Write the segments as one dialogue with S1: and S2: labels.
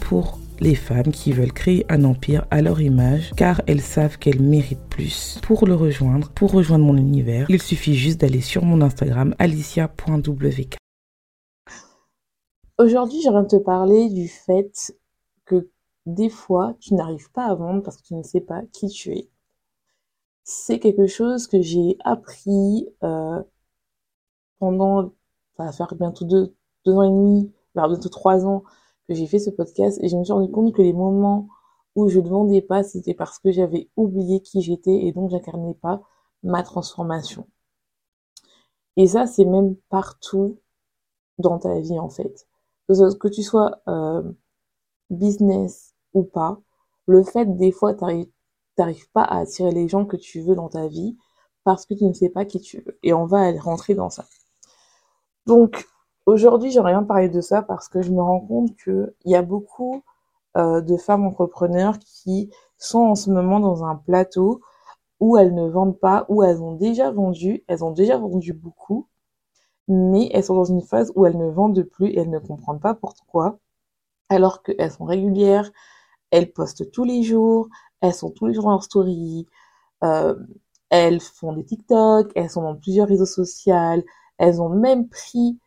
S1: Pour les femmes qui veulent créer un empire à leur image car elles savent qu'elles méritent plus. Pour le rejoindre, pour rejoindre mon univers, il suffit juste d'aller sur mon Instagram alicia.wk.
S2: Aujourd'hui, j'aimerais te parler du fait que des fois, tu n'arrives pas à vendre parce que tu ne sais pas qui tu es. C'est quelque chose que j'ai appris euh, pendant, ça va faire bientôt deux, ans et demi, bientôt trois ans que j'ai fait ce podcast et je me suis rendu compte que les moments où je ne vendais pas, c'était parce que j'avais oublié qui j'étais et donc j'incarnais pas ma transformation. Et ça, c'est même partout dans ta vie en fait. Que, tu sois euh, business ou pas, le fait des fois t'arrives pas à attirer les gens que tu veux dans ta vie parce que tu ne sais pas qui tu veux. Et on va rentrer dans ça. Donc, Aujourd'hui, j'aimerais bien parler de ça parce que je me rends compte qu'il y a beaucoup euh, de femmes entrepreneurs qui sont en ce moment dans un plateau où elles ne vendent pas, où elles ont déjà vendu, elles ont déjà vendu beaucoup, mais elles sont dans une phase où elles ne vendent plus et elles ne comprennent pas pourquoi, alors qu'elles sont régulières, elles postent tous les jours, elles sont tous les jours dans leur story, euh, elles font des TikTok, elles sont dans plusieurs réseaux sociaux, elles ont même pris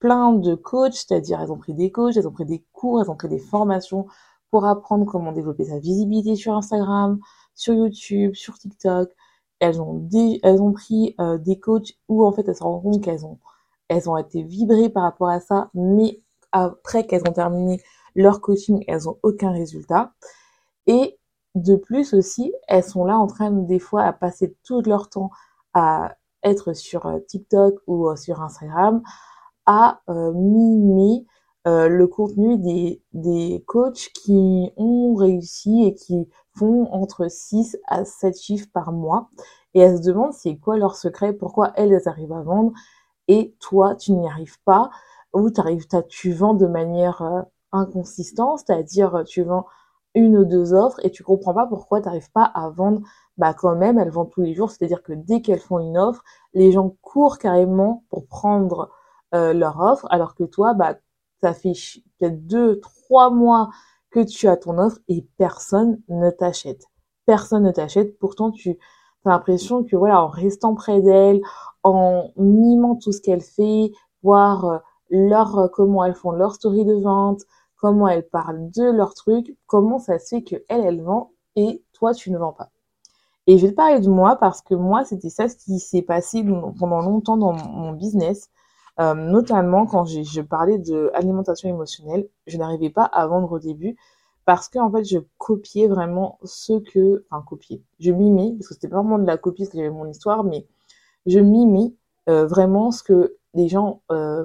S2: plein de coachs, c'est-à-dire elles ont pris des coachs, elles ont pris des cours, elles ont pris des formations pour apprendre comment développer sa visibilité sur Instagram, sur YouTube, sur TikTok. Elles ont, elles ont pris euh, des coachs où en fait elles se rendent compte qu'elles ont, elles ont été vibrées par rapport à ça, mais après qu'elles ont terminé leur coaching, elles ont aucun résultat. Et de plus aussi, elles sont là en train des fois à passer tout leur temps à être sur euh, TikTok ou euh, sur Instagram à euh, mimer le contenu des, des coachs qui ont réussi et qui font entre 6 à 7 chiffres par mois. Et elles se demandent c'est quoi leur secret, pourquoi elles, arrivent à vendre? Et toi, tu n'y arrives pas, ou arrives, tu vends de manière inconsistante, c'est-à-dire tu vends une ou deux offres et tu comprends pas pourquoi tu n'arrives pas à vendre bah quand même elles vendent tous les jours. C'est à dire que dès qu'elles font une offre les gens courent carrément pour prendre euh, leur offre. Alors que toi bah ça fait peut-être deux trois mois que tu as ton offre et personne ne t'achète. Personne ne t'achète. Pourtant tu as l'impression que voilà en restant près d'elle en mimant tout ce qu'elle fait voir euh, leur comment elles font leur story de vente comment elles parlent de leur truc, comment ça se fait que elle, elle vend et toi, tu ne vends pas. Et je vais parler de moi parce que moi, c'était ça ce qui s'est passé pendant longtemps dans mon business. Euh, notamment quand je parlais de alimentation émotionnelle, je n'arrivais pas à vendre au début parce que en fait je copiais vraiment ce que, enfin copier, je mimais parce que c'était pas vraiment de la copie j'avais mon histoire, mais je mimais euh, vraiment ce que les gens, euh,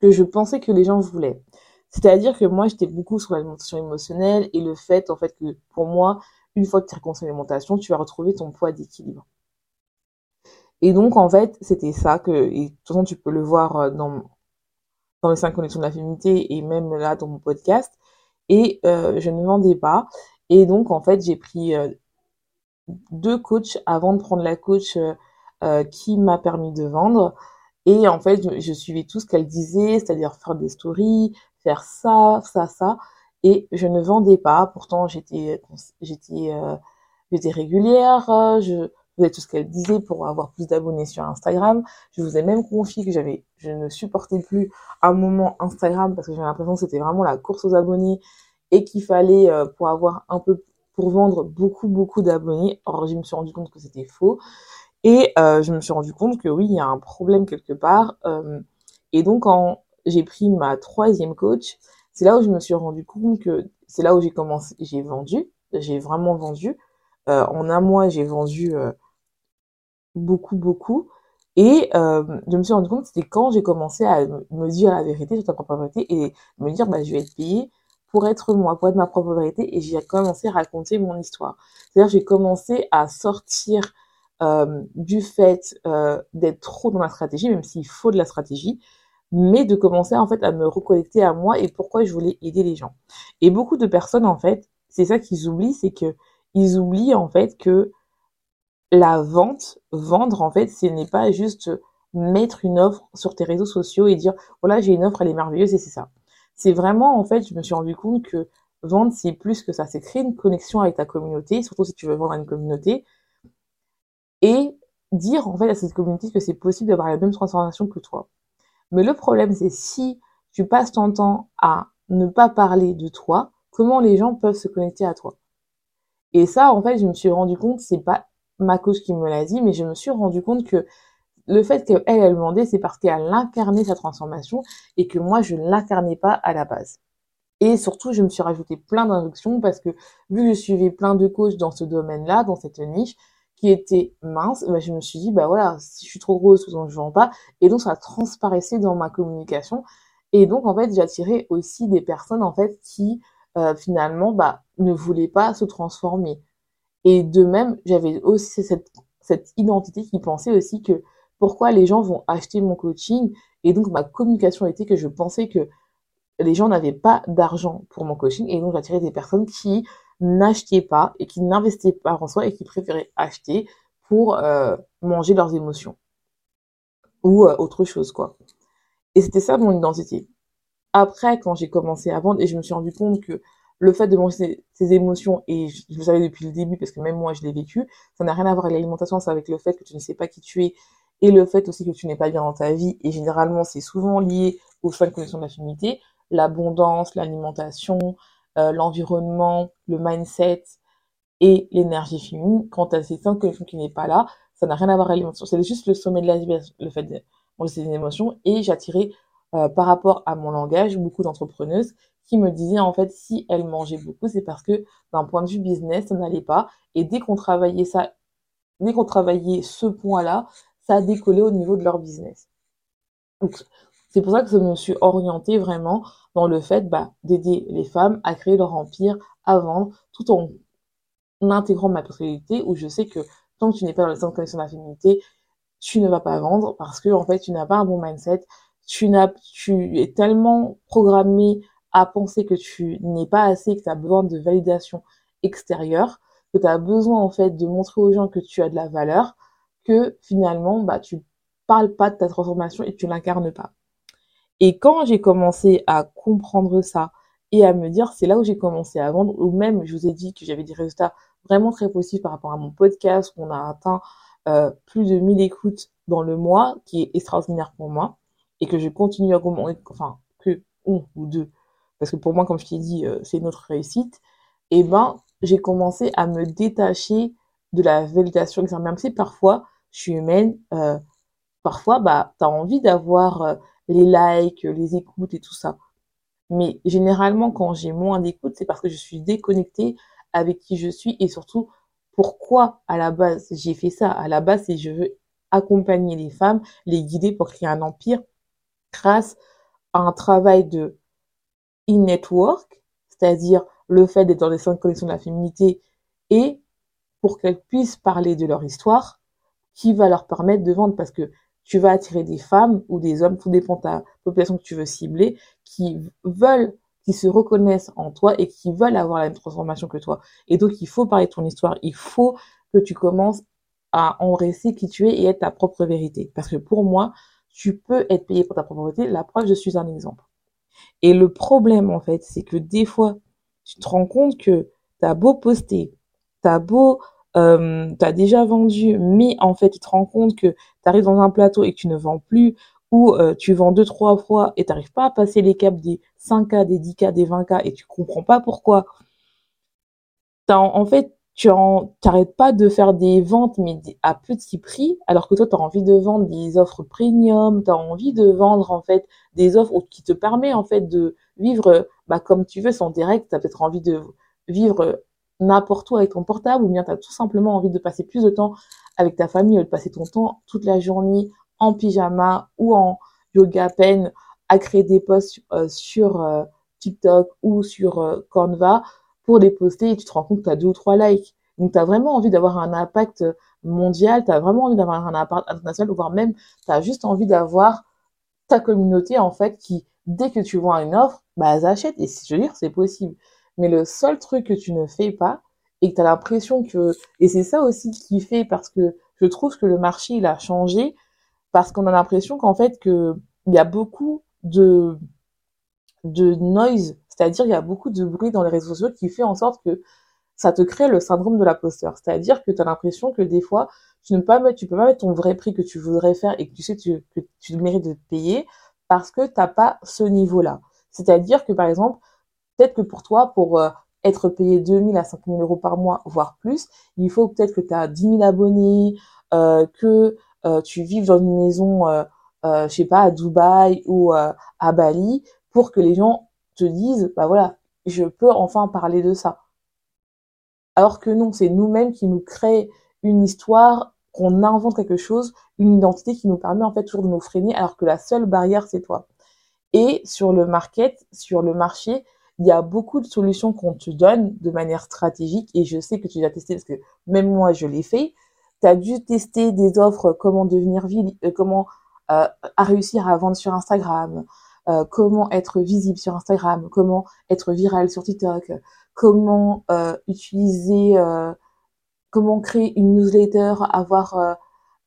S2: que je pensais que les gens voulaient. C'est-à-dire que moi, j'étais beaucoup sur l'alimentation émotionnelle et le fait, en fait, que pour moi, une fois que tu as l'alimentation, tu vas retrouver ton poids d'équilibre. Et donc, en fait, c'était ça que, et de toute façon, tu peux le voir euh, dans, dans les 5 connexions de la féminité et même là dans mon podcast. Et euh, je ne vendais pas. Et donc, en fait, j'ai pris euh, deux coachs avant de prendre la coach qui m'a permis de vendre. Et en fait, je, je suivais tout ce qu'elle disait, c'est-à-dire faire des stories, faire ça, ça, ça. Et je ne vendais pas. Pourtant, j'étais, j'étais, euh, j'étais régulière. Je faisais tout ce qu'elle disait pour avoir plus d'abonnés sur Instagram. Je vous ai même confié que j'avais, je ne supportais plus un moment Instagram parce que j'avais l'impression que c'était vraiment la course aux abonnés et qu'il fallait euh, pour avoir un peu, pour vendre beaucoup, beaucoup d'abonnés. Or, je me suis rendu compte que c'était faux. Et euh, je me suis rendu compte que oui, il y a un problème quelque part. Euh, et donc, en j'ai pris ma troisième coach, c'est là où je me suis rendu compte que c'est là où j'ai commencé, j'ai vendu, j'ai vraiment vendu. Euh, en un mois, j'ai vendu euh, beaucoup, beaucoup. Et euh, je me suis rendu compte, c'était quand j'ai commencé à me dire la vérité sur ta propre vérité et me dire, bah, je vais être payée pour être moi, pour être ma propre vérité. Et j'ai commencé à raconter mon histoire. C'est-à-dire, j'ai commencé à sortir du fait d'être trop dans la stratégie, même s'il faut de la stratégie, mais de commencer en fait à me reconnecter à moi et pourquoi je voulais aider les gens. Et beaucoup de personnes en fait, c'est ça qu'ils oublient, c'est que ils oublient en fait que la vente, vendre en fait, ce n'est pas juste mettre une offre sur tes réseaux sociaux et dire voilà j'ai une offre, elle est merveilleuse et c'est ça. C'est vraiment en fait, je me suis rendu compte que vendre c'est plus que ça, c'est créer une connexion avec ta communauté, surtout si tu veux vendre à une communauté et dire en fait à cette communauté que c'est possible d'avoir la même transformation que toi. Mais le problème c'est si tu passes ton temps à ne pas parler de toi, comment les gens peuvent se connecter à toi? Et ça, en fait, je me suis rendu compte, c'est pas ma coach qui me l'a dit, mais je me suis rendu compte que le fait qu'elle, elle demandait, c'est parce qu'elle incarnait sa transformation et que moi, je ne l'incarnais pas à la base. Et surtout, je me suis rajouté plein d'inductions parce que vu que je suivais plein de coachs dans ce domaine-là, dans cette niche, était mince, bah, je me suis dit, bah voilà, si je suis trop grosse, je vends pas. Et donc, ça transparaissait dans ma communication. Et donc, en fait, j'attirais aussi des personnes, en fait, qui, euh, finalement, bah, ne voulaient pas se transformer. Et de même, j'avais aussi cette, cette identité qui pensait aussi que pourquoi les gens vont acheter mon coaching. Et donc, ma communication était que je pensais que les gens n'avaient pas d'argent pour mon coaching. Et donc, j'attirais des personnes qui n'achetaient pas et qui n'investissaient pas en soi et qui préféraient acheter pour euh, manger leurs émotions. Ou euh, autre chose, quoi. Et c'était ça mon identité. Après, quand j'ai commencé à vendre et je me suis rendu compte que le fait de manger ses, émotions, et je, le savais depuis le début parce que même moi je l'ai vécu, ça n'a rien à voir avec l'alimentation, c'est avec le fait que tu ne sais pas qui tu es et le fait aussi que tu n'es pas bien dans ta vie. Et généralement, c'est souvent lié aux cinq connexions de la l'abondance, l'alimentation, euh, l'environnement, le mindset et l'énergie féminine. Quand tu as ces cinq connexions qui n'est pas là, ça n'a rien à voir avec l'alimentation. C'est juste le sommet de vie, le fait de manger ses émotions. Et j'attirais euh, par rapport à mon langage beaucoup d'entrepreneuses qui me disaient en fait si elles mangeaient beaucoup, c'est parce que d'un point de vue business, ça n'allait pas. Et dès qu'on travaillait ça, dès qu'on travaillait ce point-là, ça a décollé au niveau de leur business. Donc, c'est pour ça que je me suis orientée vraiment dans le fait bah, d'aider les femmes à créer leur empire, à vendre, tout en intégrant ma personnalité où je sais que tant que tu n'es pas dans le centre de connexion de la féminité, tu ne vas pas vendre parce que en fait tu n'as pas un bon mindset, tu n'as tu es tellement programmé à penser que tu n'es pas assez, que tu as besoin de validation extérieure, que tu as besoin en fait de montrer aux gens que tu as de la valeur, que finalement bah tu parles pas de ta transformation et tu l'incarnes pas. Et quand j'ai commencé à comprendre ça et à me dire, c'est là où j'ai commencé à vendre, ou même je vous ai dit que j'avais des résultats vraiment très positifs par rapport à mon podcast, qu'on a atteint euh, plus de 1000 écoutes dans le mois, qui est extraordinaire pour moi, et que je continue à augmenter, enfin, que un ou deux parce que pour moi, comme je t'ai dit, euh, c'est notre réussite, et eh ben, j'ai commencé à me détacher de la validation externe. Même si parfois, je suis humaine, euh, parfois, bah, tu as envie d'avoir les likes, les écoutes et tout ça. Mais généralement, quand j'ai moins d'écoutes, c'est parce que je suis déconnectée avec qui je suis et surtout pourquoi à la base j'ai fait ça? À la base, c'est je veux accompagner les femmes, les guider pour créer un empire grâce à un travail de in-network, c'est-à-dire le fait d'être dans les cinq connexions de la féminité et pour qu'elles puissent parler de leur histoire, qui va leur permettre de vendre parce que tu vas attirer des femmes ou des hommes, tout dépend de ta population que tu veux cibler, qui veulent, qui se reconnaissent en toi et qui veulent avoir la même transformation que toi. Et donc, il faut parler de ton histoire. Il faut que tu commences à enrayer qui tu es et être ta propre vérité. Parce que pour moi, tu peux être payé pour ta propre vérité. La preuve, je suis un exemple. Et le problème, en fait, c'est que des fois, tu te rends compte que t'as beau poster, t'as beau, euh, t'as déjà vendu, mais en fait, tu te rends compte que t'arrives dans un plateau et que tu ne vends plus, ou euh, tu vends deux, trois fois et t'arrives pas à passer les caps des 5K, des 10K, des 20K et tu comprends pas pourquoi. T'as, en fait, tu n'arrêtes pas de faire des ventes, mais à petit prix, alors que toi, tu as envie de vendre des offres premium, tu as envie de vendre, en fait, des offres qui te permettent, en fait, de vivre bah, comme tu veux, sans direct. Tu as peut-être envie de vivre n'importe où avec ton portable, ou bien tu as tout simplement envie de passer plus de temps avec ta famille, de passer ton temps toute la journée en pyjama ou en yoga pen à créer des posts euh, sur euh, TikTok ou sur euh, Canva pour les poster et tu te rends compte que tu as deux ou trois likes. Donc tu as vraiment envie d'avoir un impact mondial, tu as vraiment envie d'avoir un impact international, voire même tu as juste envie d'avoir ta communauté en fait qui, dès que tu vois une offre, bah achètent. Et je veux dire, c'est possible. Mais le seul truc que tu ne fais pas et que tu as l'impression que... Et c'est ça aussi qui fait parce que je trouve que le marché, il a changé parce qu'on a l'impression qu'en fait, que il y a beaucoup de, de noise, c'est-à-dire il y a beaucoup de bruit dans les réseaux sociaux qui fait en sorte que ça te crée le syndrome de l'imposteur. C'est-à-dire que tu as l'impression que des fois, tu ne peux pas mettre, ton vrai prix que tu voudrais faire et que tu sais que tu mérites de te payer parce que tu n'as pas ce niveau-là. C'est-à-dire que par exemple, peut-être que pour toi, pour euh, être payé 2000 à 5000 euros par mois, voire plus, il faut peut-être que tu as 10 000 abonnés, euh, que euh, tu vives dans une maison, je sais pas, à Dubaï ou à Bali, pour que les gens te disent, bah voilà, je peux enfin parler de ça. Alors que non, c'est nous-mêmes qui nous créons une histoire, qu'on invente quelque chose, une identité qui nous permet en fait toujours de nous freiner, alors que la seule barrière, c'est toi. Et sur le market, sur le marché, il y a beaucoup de solutions qu'on te donne de manière stratégique, et je sais que tu l'as testé parce que même moi, je l'ai fait tu as dû tester des offres comment devenir euh, comment euh, à réussir à vendre sur Instagram, euh, comment être visible sur Instagram, comment être viral sur TikTok, comment euh, utiliser, euh, comment créer une newsletter, avoir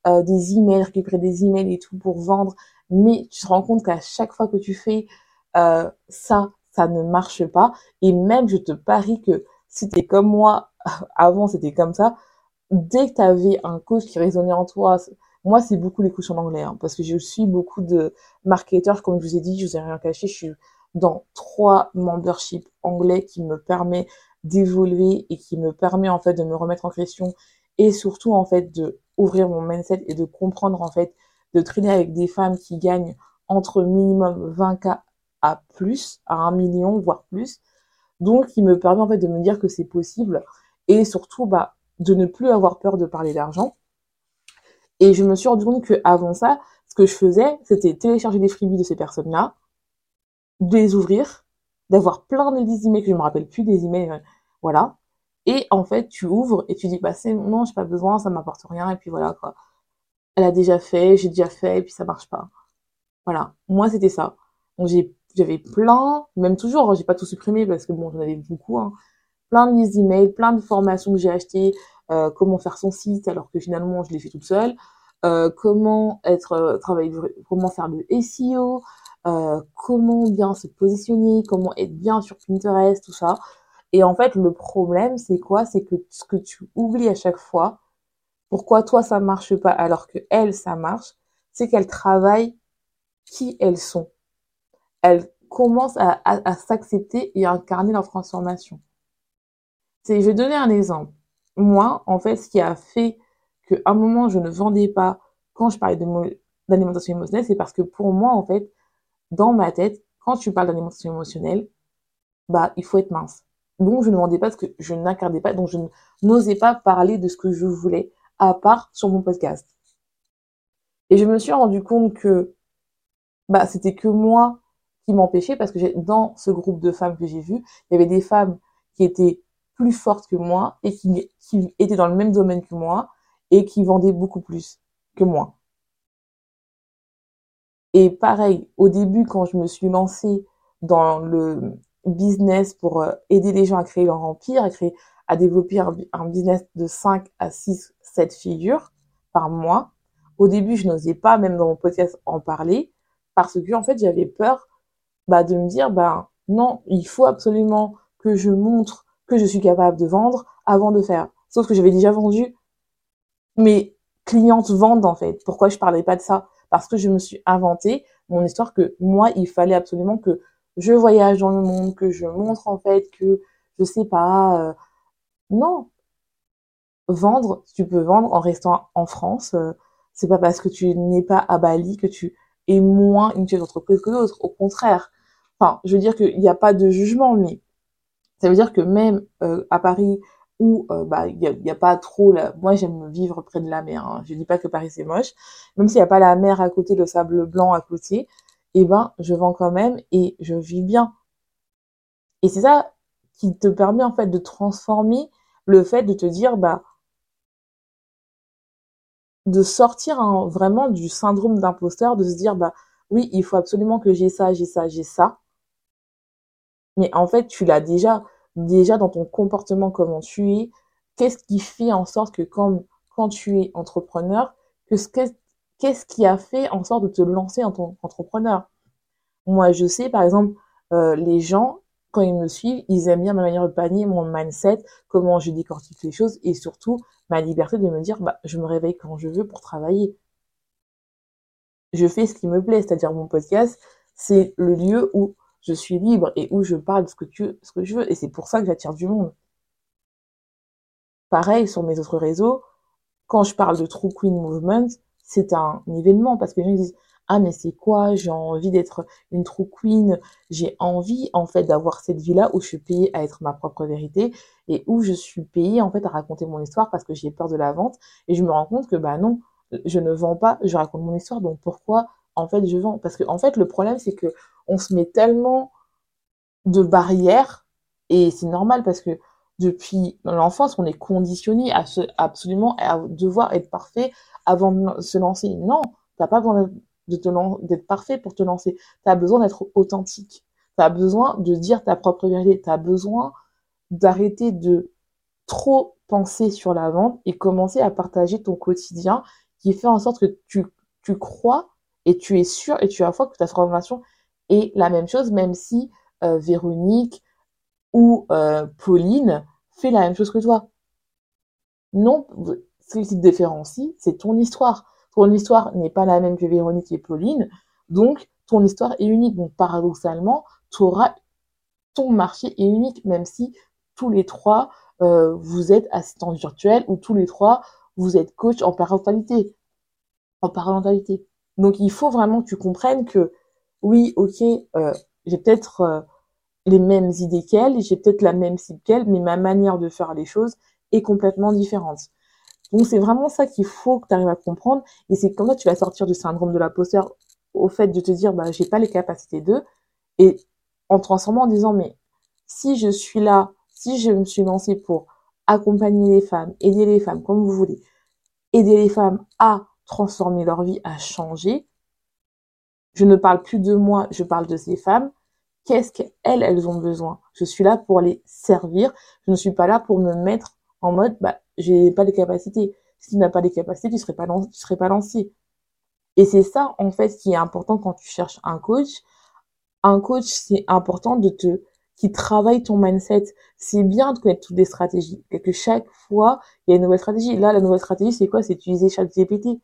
S2: des emails, récupérer des emails et tout pour vendre. Mais tu te rends compte qu'à chaque fois que tu fais ça, ça ne marche pas. Et même, je te parie que si t'es comme moi, avant c'était comme ça, dès que tu avais un coach qui résonnait en toi, moi, c'est beaucoup les coachs en anglais, hein, parce que je suis beaucoup de marketeurs, comme je vous ai dit, je vous ai rien caché, je suis dans trois memberships anglais qui me permet d'évoluer et qui me permet en fait de me remettre en question et surtout en fait de ouvrir mon mindset et de comprendre en fait de traîner avec des femmes qui gagnent entre minimum 20k à plus, à un million voire plus. Donc, qui me permet en fait de me dire que c'est possible et surtout bah de ne plus avoir peur de parler d'argent. Et je me suis rendu compte qu'avant ça, ce que je faisais, c'était télécharger des freebies de ces personnes-là, de les ouvrir, d'avoir plein de emails que je me rappelle plus des emails, euh, voilà. Et en fait, tu ouvres et tu dis, bah c'est non, j'ai pas besoin, ça m'apporte rien, et puis voilà quoi. Elle a déjà fait, j'ai déjà fait, et puis ça marche pas. Voilà. Moi, c'était ça. Donc j'ai, j'avais plein, même toujours, hein, j'ai pas tout supprimé parce que bon, j'en avais beaucoup, hein, plein de emails, plein de formations que j'ai achetées, euh, comment faire son site alors que finalement je l'ai fait toute seule, euh, comment être euh, comment faire le SEO, comment bien se positionner, comment être bien sur Pinterest, tout ça. Et en fait, le problème, c'est quoi? C'est que ce que tu oublies à chaque fois, pourquoi toi ça marche pas alors que elle ça marche, c'est qu'elle travaille qui elles sont. Elles commencent à, s'accepter et à incarner leur transformation je vais donner un exemple. Moi, en fait, ce qui a fait qu'à un moment, je ne vendais pas quand je parlais d'alimentation émotionnelle, c'est parce que pour moi, en fait, dans ma tête, quand tu parles d'alimentation émotionnelle, bah, il faut être mince. Donc, je ne vendais pas ce que je n'incarnais pas, donc je n'osais pas parler de ce que je voulais, à part sur mon podcast. Et je me suis rendu compte que, bah, c'était que moi qui m'empêchais parce que dans ce groupe de femmes que j'ai vu, il y avait des femmes qui étaient plus forte que moi et qui, était dans le même domaine que moi et qui vendait beaucoup plus que moi. Et pareil, au début, quand je me suis lancée dans le business pour euh, aider les gens à créer leur empire, à créer, à développer un, business de 5 à 6, 7 figures par mois, au début, je n'osais pas, même dans mon podcast, en parler parce que, en fait, j'avais peur, bah, de me dire, bah, non, il faut absolument que je montre que je suis capable de vendre avant de faire. Sauf que j'avais déjà vendu. Mes clientes vendent en fait. Pourquoi je parlais pas de ça? Parce que je me suis inventé mon histoire que moi, il fallait absolument que je voyage dans le monde, que je montre en fait que je sais pas. Euh, non, vendre, tu peux vendre en restant en France. Euh, c'est pas parce que tu n'es pas à Bali que tu es moins une chef d'entreprise que d'autres. Au contraire. Enfin, je veux dire qu'il n'y a pas de jugement, mais ça veut dire que même euh, à Paris où euh, bah il y a, pas trop la... moi j'aime vivre près de la mer hein. je dis pas que Paris c'est moche. Même s'il n'y a pas la mer à côté le sable blanc à côté eh ben je vends quand même et je vis bien. Et c'est ça qui te permet en fait de transformer le fait de te dire bah de sortir hein, vraiment du syndrome d'imposteur de se dire bah oui il faut absolument que j'ai ça j'ai ça j'ai ça mais en fait tu l'as déjà déjà dans ton comportement, comment tu es, qu'est-ce qui fait en sorte que quand, quand tu es entrepreneur, que qu'est-ce qui a fait en sorte de te lancer en tant qu'entrepreneur? Moi, je sais, par exemple, euh, les gens, quand ils me suivent, ils aiment bien ma manière de panier, mon mindset, comment je décortique les choses et surtout ma liberté de me dire, bah, je me réveille quand je veux pour travailler. Je fais ce qui me plaît, c'est-à-dire mon podcast, c'est le lieu où je suis libre et où je parle de ce que, tu, ce que je veux. Et c'est pour ça que j'attire du monde. Pareil sur mes autres réseaux, quand je parle de True Queen Movement, c'est un événement parce que les gens disent ah mais c'est quoi? J'ai envie d'être une true queen j'ai envie en fait d'avoir cette vie là où je suis payée à être ma propre vérité et où je suis payée en fait à raconter mon histoire parce que j'ai peur de la vente et je me rends compte que bah non je ne vends pas je raconte mon histoire donc pourquoi en fait je vends. Parce que en fait le problème c'est que on se met tellement de barrières et c'est normal parce que depuis l'enfance on est conditionné à se, absolument à devoir être parfait avant de se lancer. Non t'as pas besoin d'être parfait pour te lancer. T'as besoin d'être authentique. T'as besoin de dire ta propre vérité. T'as besoin d'arrêter de trop penser sur la vente et commencer à partager ton quotidien qui fait en sorte que tu, tu crois et tu es sûr et tu as foi que ta formation est la même chose, même si euh, Véronique ou euh, Pauline fait la même chose que toi. Non, ce qui te différencie, c'est ton histoire. Ton histoire n'est pas la même que Véronique et Pauline, donc ton histoire est unique. Donc paradoxalement, ton marché est unique, même si tous les trois euh, vous êtes assistants virtuels ou tous les trois vous êtes coach en parentalité. En parentalité. Donc il faut vraiment que tu comprennes que oui, ok, euh, j'ai peut-être euh, les mêmes idées qu'elle, j'ai peut-être la même cible qu'elle, mais ma manière de faire les choses est complètement différente. Donc c'est vraiment ça qu'il faut que tu arrives à comprendre, et c'est que tu vas sortir du syndrome de l'imposteur au fait de te dire bah j'ai pas les capacités d'eux, et en transformant en disant mais si je suis là, si je me suis lancée pour accompagner les femmes, aider les femmes comme vous voulez, aider les femmes à transformer leur vie, à changer. Je ne parle plus de moi, je parle de ces femmes. Qu'est-ce qu'elles, elles ont besoin? Je suis là pour les servir. Je ne suis pas là pour me mettre en mode, bah, j'ai pas les capacités. Si tu n'as pas les capacités, tu serais pas, serais pas lancé. Et c'est ça, en fait, qui est important quand tu cherches un coach. Un coach, c'est important de te, qui travaille ton mindset. C'est bien de connaître toutes des stratégies. Que chaque fois, il y a une nouvelle stratégie. Là, la nouvelle stratégie, c'est quoi? C'est utiliser ChatGPT.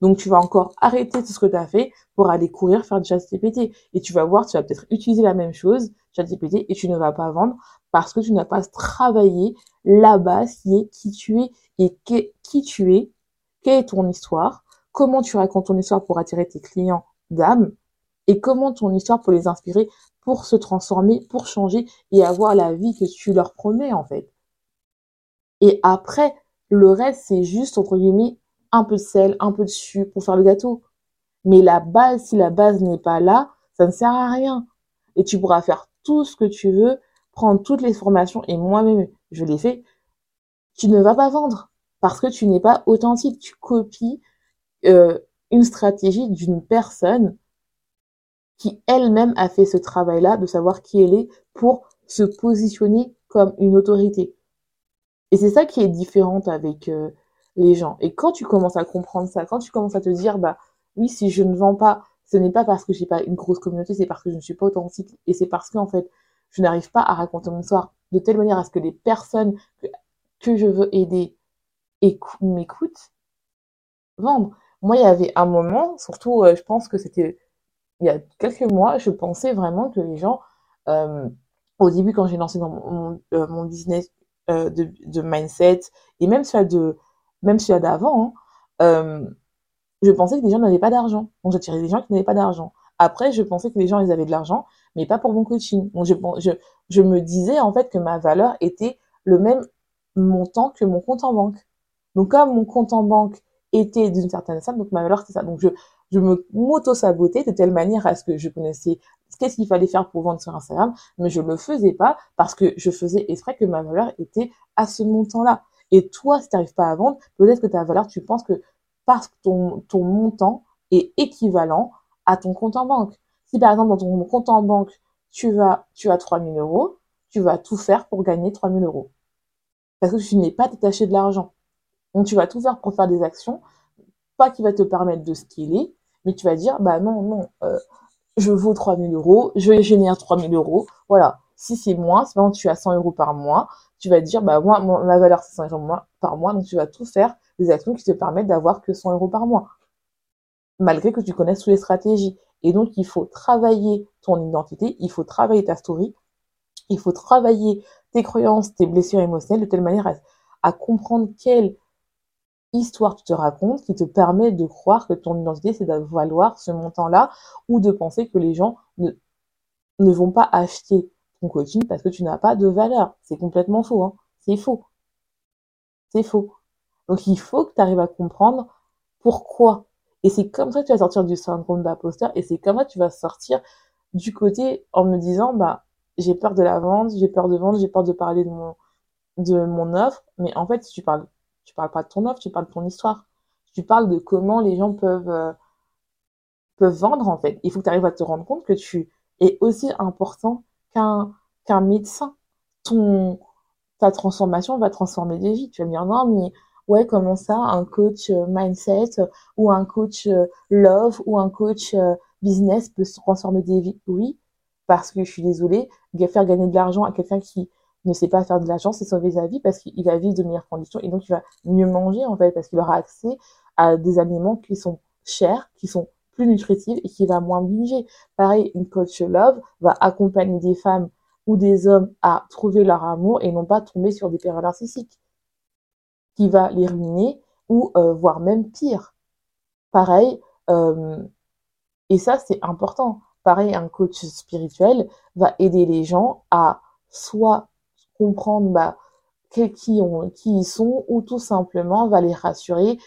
S2: Donc tu vas encore arrêter tout ce que tu as fait pour aller courir faire du ChatGPT. Et tu vas voir, tu vas peut-être utiliser la même chose, ChatGPT, et tu ne vas pas vendre parce que tu n'as pas travaillé la base qui est qui tu es et qui tu es, quelle est ton histoire, comment tu racontes ton histoire pour attirer tes clients d'âme, et comment ton histoire peut les inspirer pour se transformer, pour changer et avoir la vie que tu leur promets en fait. Et après, le reste, c'est juste, entre guillemets, un peu de sel, un peu de sucre pour faire le gâteau. Mais la base, si la base n'est pas là, ça ne sert à rien. Et tu pourras faire tout ce que tu veux, prendre toutes les formations, et moi-même, je l'ai fait. Tu ne vas pas vendre parce que tu n'es pas authentique. Tu copies euh, une stratégie d'une personne qui elle-même a fait ce travail-là de savoir qui elle est pour se positionner comme une autorité. Et c'est ça qui est différent avec euh, les gens. Et quand tu commences à comprendre ça, quand tu commences à te dire, bah oui, si je ne vends pas, ce n'est pas parce que j'ai pas une grosse communauté, c'est parce que je ne suis pas authentique et c'est parce qu'en fait, je n'arrive pas à raconter mon histoire de telle manière à ce que les personnes que, je veux aider m'écoutent, vendre. Moi, il y avait un moment, surtout, euh, je pense que c'était il y a quelques mois, je pensais vraiment que les gens, euh, au début, quand j'ai lancé dans mon, mon, euh, business de, de, mindset et même celui de même celui d'avant, hein, euh, je pensais que les gens n'avaient pas d'argent. Donc j'attirais des gens qui n'avaient pas d'argent. Après, je pensais que les gens ils avaient de l'argent, mais pas pour mon coaching. Donc je, me disais en fait que ma valeur était le même montant que mon compte en banque. Donc comme mon compte en banque était d'une certaine somme, donc ma valeur c'est ça. Donc je, me m'auto-sabotais de telle manière à ce que je connaissais qu'est-ce qu'il fallait faire pour vendre sur Instagram, mais je le faisais pas parce que je faisais exprès que ma valeur était à ce montant-là. Et toi, si tu n'arrives pas à vendre, peut-être que ta valeur, tu penses que parce que ton, montant est équivalent à ton compte en banque. Si par exemple dans ton compte en banque, tu vas, tu as 3000 euros, tu vas tout faire pour gagner 3000 euros. Parce que tu n'es pas détaché de l'argent. Donc tu vas tout faire pour faire des actions, pas qui va te permettre de scaler, mais tu vas dire, bah non, non, euh, je vaux 3000 euros, je génère 3000 euros. Voilà. Si c'est moins, c'est tu as 100 euros par mois, tu vas dire, bah, moi, ma valeur, c'est 100 euros par mois, donc tu vas tout faire des actions qui te permettent d'avoir que 100 euros par mois. Malgré que tu connaisses toutes les stratégies. Et donc, il faut travailler ton identité, il faut travailler ta story, il faut travailler tes croyances, tes blessures émotionnelles de telle manière à, comprendre quelle histoire tu te racontes qui te permet de croire que ton identité, c'est de valoir ce montant-là ou de penser que les gens ne vont pas acheter coaching parce que tu n'as pas de valeur. C'est complètement faux. Hein. C'est faux. C'est faux. Donc il faut que tu arrives à comprendre pourquoi. Et c'est comme ça que tu vas sortir du syndrome d'imposteur et c'est comme ça que tu vas sortir du côté en me disant, bah, j'ai peur de la vente, j'ai peur de vendre, j'ai peur de parler de mon, de mon offre. Mais en fait, tu parles tu parles pas de ton offre, tu parles de ton histoire. Tu parles de comment les gens peuvent, euh, peuvent vendre, en fait. Il faut que tu arrives à te rendre compte que tu es aussi important qu'un qu'un médecin. Ton, ta transformation va transformer des vies. Tu vas me dire, non, mais ouais, comment ça, un coach euh, mindset ou un coach euh, love ou un coach business peut transformer des vies? Oui, parce que je suis désolée, faire gagner de l'argent à quelqu'un qui ne sait pas faire de l'argent, c'est sauver sa vie parce qu'il va vivre de meilleures conditions et donc il va mieux manger en fait parce qu'il aura accès à des aliments qui sont chers, qui sont plus nutritifs et qui va moins binger. Pareil, une coach love va accompagner des femmes ou des hommes à trouver leur amour et non pas tomber sur des périodes narcissiques qui va les ruiner ou euh, voire même pire. Pareil, euh, et ça c'est important. Pareil, un coach spirituel va aider les gens à soit comprendre bah, qui ils sont ou tout simplement va les rassurer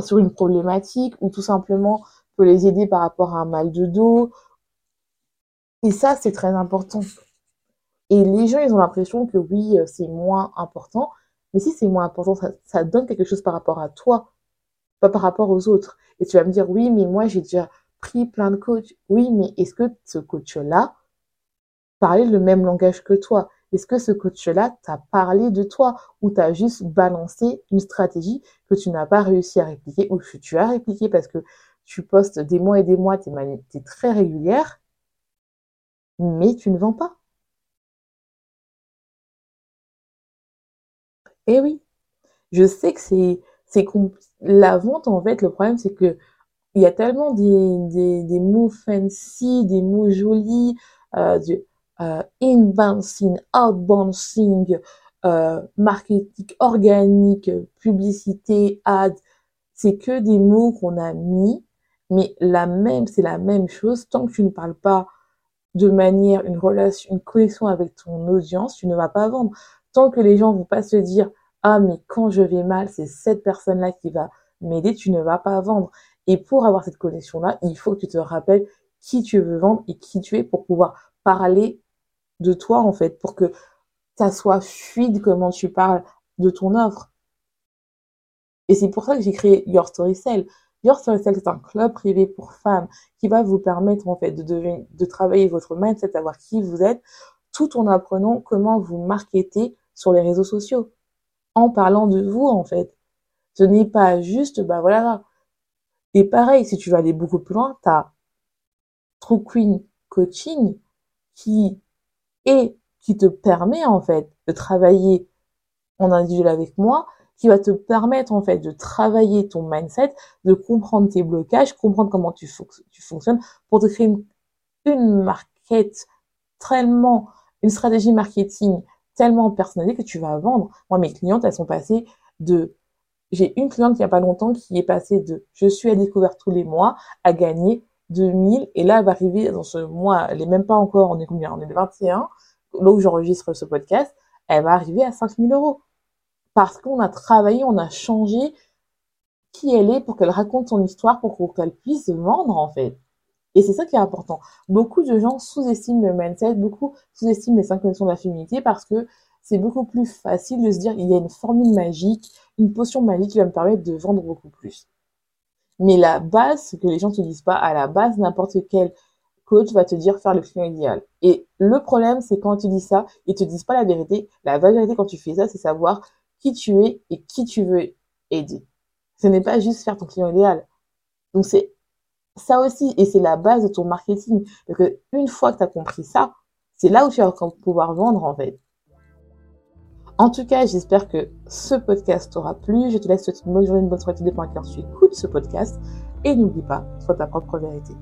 S2: sur une problématique ou tout simplement les aider par rapport à un mal de dos. Et ça, c'est très important. Et les gens, ils ont l'impression que oui, euh, c'est moins important. Mais si c'est moins important, ça, donne quelque chose par rapport à toi, pas par rapport aux autres. Et tu vas me dire, oui, mais moi, j'ai déjà pris plein de coachs. Oui, mais est-ce que ce coach-là parlait le même langage que toi? Est-ce que ce coach-là t'a parlé de toi? Ou t'as juste balancé une stratégie que tu n'as pas réussi à répliquer ou que tu as répliqué parce que tu postes des mois et des mois, tu es, très régulière, mais tu ne vends pas. Eh oui, je sais que c'est c'est la vente en fait le problème c'est que il y a tellement des, des, mots fancy, des mots jolis, euh, euh, inbouncing, outbouncing, euh, marketing organique, publicité, ad, c'est que des mots qu'on a mis, mais la même, c'est la même chose. Tant que tu ne parles pas de manière, une relation, une connexion avec ton audience, tu ne vas pas vendre. Tant que les gens vont pas se dire, ah, mais quand je vais mal, c'est cette personne-là qui va m'aider, tu ne vas pas vendre. Et pour avoir cette connexion-là, il faut que tu te rappelles qui tu veux vendre et qui tu es pour pouvoir parler de toi, en fait, pour que ça soit fluide comment tu parles de ton offre. Et c'est pour ça que j'ai créé Your Story Cell. Your Story Cell, c'est un club privé pour femmes qui va vous permettre, en fait, de, travailler votre mindset, savoir qui vous êtes, tout en apprenant comment vous marketer sur les réseaux sociaux. En parlant de vous, en fait. Ce n'est pas juste, bah voilà. Et pareil, si tu veux aller beaucoup plus loin, t'as True Queen Coaching qui qui te permet en fait de travailler en individuel avec moi, qui va te permettre en fait de travailler ton mindset, de comprendre tes blocages, comprendre comment tu, fonctionnes pour te créer une, une market tellement, une stratégie marketing tellement personnalisé que tu vas vendre. Moi, mes clientes, elles sont passées de j'ai une cliente il n'y a pas longtemps qui est passée de je suis à découvert tous les mois à gagner 2000 et là elle va arriver dans ce mois, elle est même pas encore, on est combien? On est le 21, là où j'enregistre ce podcast, elle va arriver à 5000 euros. Parce qu'on a travaillé, on a changé qui elle est pour qu'elle raconte son histoire, pour qu'elle puisse vendre en fait. Et c'est ça qui est important. Beaucoup de gens sous-estiment le mindset, beaucoup sous-estiment les cinq conditions de la féminité parce que c'est beaucoup plus facile de se dire il y a une formule magique, une potion magique qui va me permettre de vendre beaucoup plus. Mais la base, ce que les gens ne te disent pas, à la base, n'importe quel coach va te dire faire le client idéal. Et le problème, c'est quand tu dis ça, ils te disent pas la vérité. La vérité quand tu fais ça, c'est savoir qui tu es et qui tu veux aider. Ce n'est pas juste faire ton client idéal. Donc c'est ça aussi, et c'est la base de ton marketing. Parce une fois que tu as compris ça, c'est là où tu vas pouvoir vendre en fait. En tout cas, j'espère que ce podcast t'aura plu. Je te laisse souhaiter une bonne journée, une bonne soirée, tout dépend à quand tu écoutes ce podcast. Et n'oublie pas, sois ta propre vérité.